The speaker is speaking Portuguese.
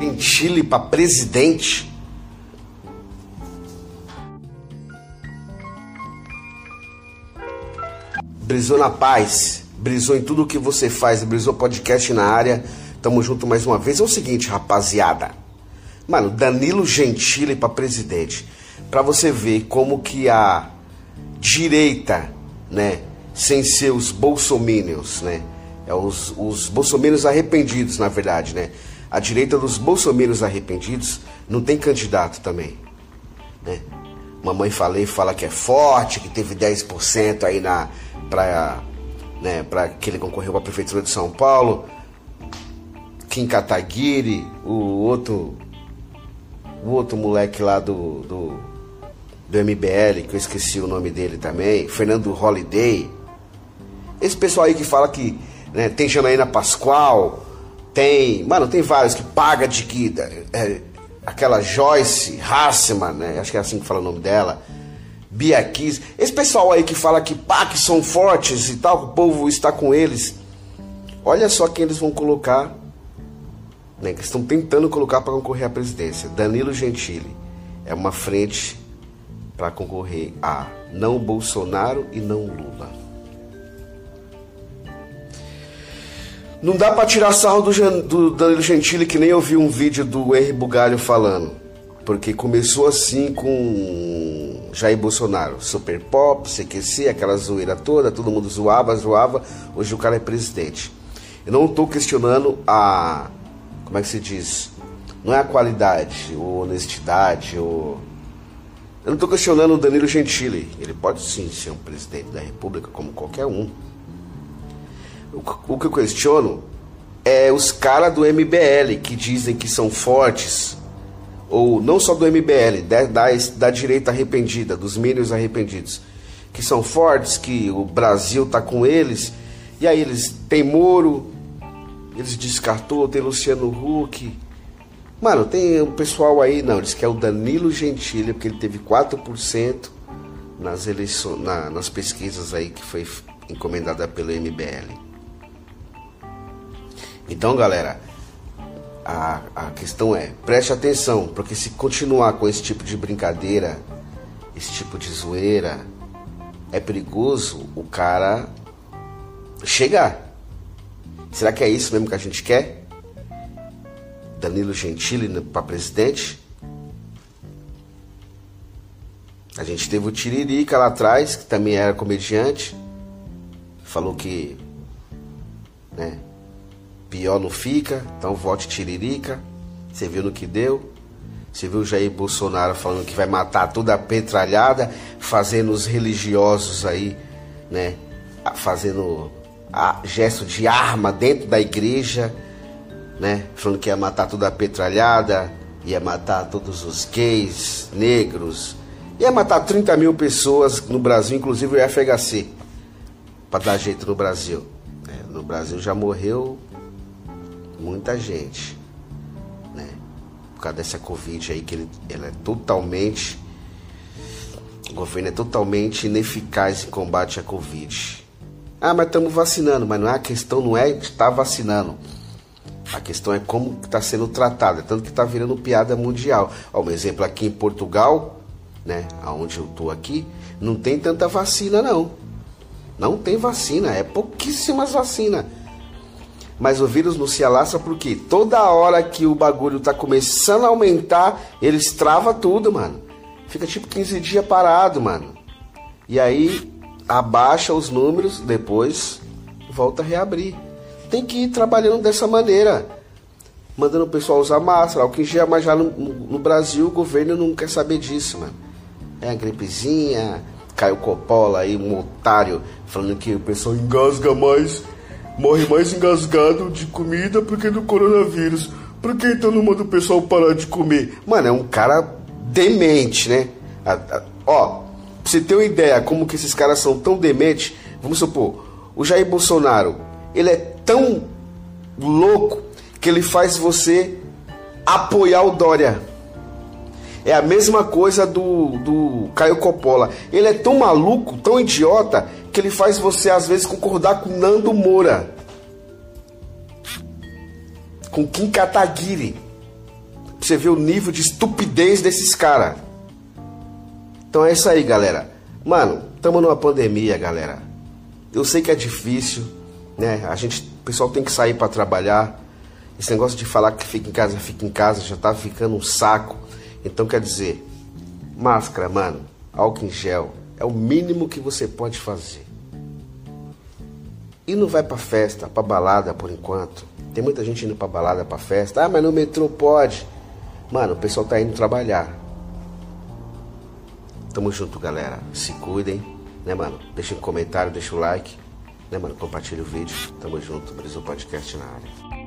Gentili para presidente? Brisou na paz, brisou em tudo que você faz, brisou podcast na área. Tamo junto mais uma vez. É o seguinte, rapaziada. Mano, Danilo Gentili para presidente. Para você ver como que a direita, né, sem ser os bolsominions, né, é os, os bolsominions arrependidos, na verdade, né, a direita dos bolsominions arrependidos não tem candidato também, né. Mamãe falei fala que é forte, que teve 10% aí na para né, para que ele concorreu para a prefeitura de São Paulo. Kim Kataguiri, o outro o outro moleque lá do, do, do MBL, que eu esqueci o nome dele também, Fernando Holiday. Esse pessoal aí que fala que né, tem Janaína Pascoal, tem. Mano, tem vários que paga de que. É, aquela Joyce Hassman, né? Acho que é assim que fala o nome dela. Bia Kiss. Esse pessoal aí que fala que pá, que são fortes e tal, que o povo está com eles. Olha só quem eles vão colocar né, que estão tentando colocar para concorrer à presidência. Danilo Gentili é uma frente para concorrer a não Bolsonaro e não Lula. Não dá para tirar sarro do, do, Danilo Gentili que nem eu vi um vídeo do Henry Bugalho falando. Porque começou assim com Jair Bolsonaro, super pop, CQC, aquela zoeira toda, todo mundo zoava, zoava. Hoje o cara é presidente. Eu não estou questionando a como é que se diz? Não é a qualidade, ou honestidade, ou. Eu não estou questionando o Danilo Gentili. Ele pode sim ser um presidente da República, como qualquer um. O que eu questiono é os caras do MBL que dizem que são fortes, ou não só do MBL, da, da, da direita arrependida, dos minions arrependidos, que são fortes, que o Brasil tá com eles, e aí eles têm Moro, eles descartou, tem Luciano Huck. Mano, tem um pessoal aí, não, diz que é o Danilo Gentili, porque ele teve 4% nas eleições, na, nas pesquisas aí que foi encomendada pelo MBL. Então, galera, a, a questão é, preste atenção, porque se continuar com esse tipo de brincadeira, esse tipo de zoeira, é perigoso o cara chegar. Será que é isso mesmo que a gente quer? Danilo Gentili para presidente? A gente teve o Tiririca lá atrás, que também era comediante. Falou que né, pior não fica, então vote Tiririca. Você viu no que deu? Você viu o Jair Bolsonaro falando que vai matar toda a petralhada, fazendo os religiosos aí, né? Fazendo a gesto de arma dentro da igreja, né? Falando que ia matar toda a petralhada, ia matar todos os gays, negros, ia matar 30 mil pessoas no Brasil, inclusive o FHC, para dar jeito no Brasil. É, no Brasil já morreu muita gente, né? Por causa dessa Covid aí, que ele, ela é totalmente. O governo é totalmente ineficaz em combate à Covid. Ah, mas estamos vacinando, mas não é a questão não é estar vacinando. A questão é como está sendo tratado, é tanto que está virando piada mundial. Ó, um exemplo aqui em Portugal, né, aonde eu estou aqui, não tem tanta vacina não. Não tem vacina, é pouquíssimas vacinas. Mas o vírus não se alastra porque toda hora que o bagulho tá começando a aumentar, eles trava tudo, mano. Fica tipo 15 dias parado, mano. E aí abaixa os números, depois volta a reabrir. Tem que ir trabalhando dessa maneira, mandando o pessoal usar máscara, álcool em gel, mas já no, no, Brasil o governo não quer saber disso, mano. É a gripezinha, Caio Coppola aí, um otário, falando que o pessoal engasga mais, morre mais engasgado de comida porque do coronavírus. Por que então não manda o pessoal parar de comer? Mano, é um cara demente, né? Ó, Pra você ter uma ideia como que esses caras são tão dementes, vamos supor, o Jair Bolsonaro, ele é tão louco que ele faz você apoiar o Dória. É a mesma coisa do, do Caio Coppola. Ele é tão maluco, tão idiota, que ele faz você às vezes concordar com Nando Moura. Com Kim Kataguiri. você vê o nível de estupidez desses caras. Então é isso aí, galera. Mano, estamos numa pandemia, galera. Eu sei que é difícil, né? A gente, o pessoal tem que sair para trabalhar. Esse negócio de falar que fica em casa, fica em casa, já tá ficando um saco. Então quer dizer, máscara, mano, álcool em gel, é o mínimo que você pode fazer. E não vai pra festa, pra balada por enquanto. Tem muita gente indo pra balada, pra festa. Ah, mas no metrô pode. Mano, o pessoal tá indo trabalhar. Tamo junto, galera. Se cuidem, né, mano? Deixa um comentário, deixa o like, né, mano? Compartilha o vídeo. Tamo junto. Brasil Podcast na área.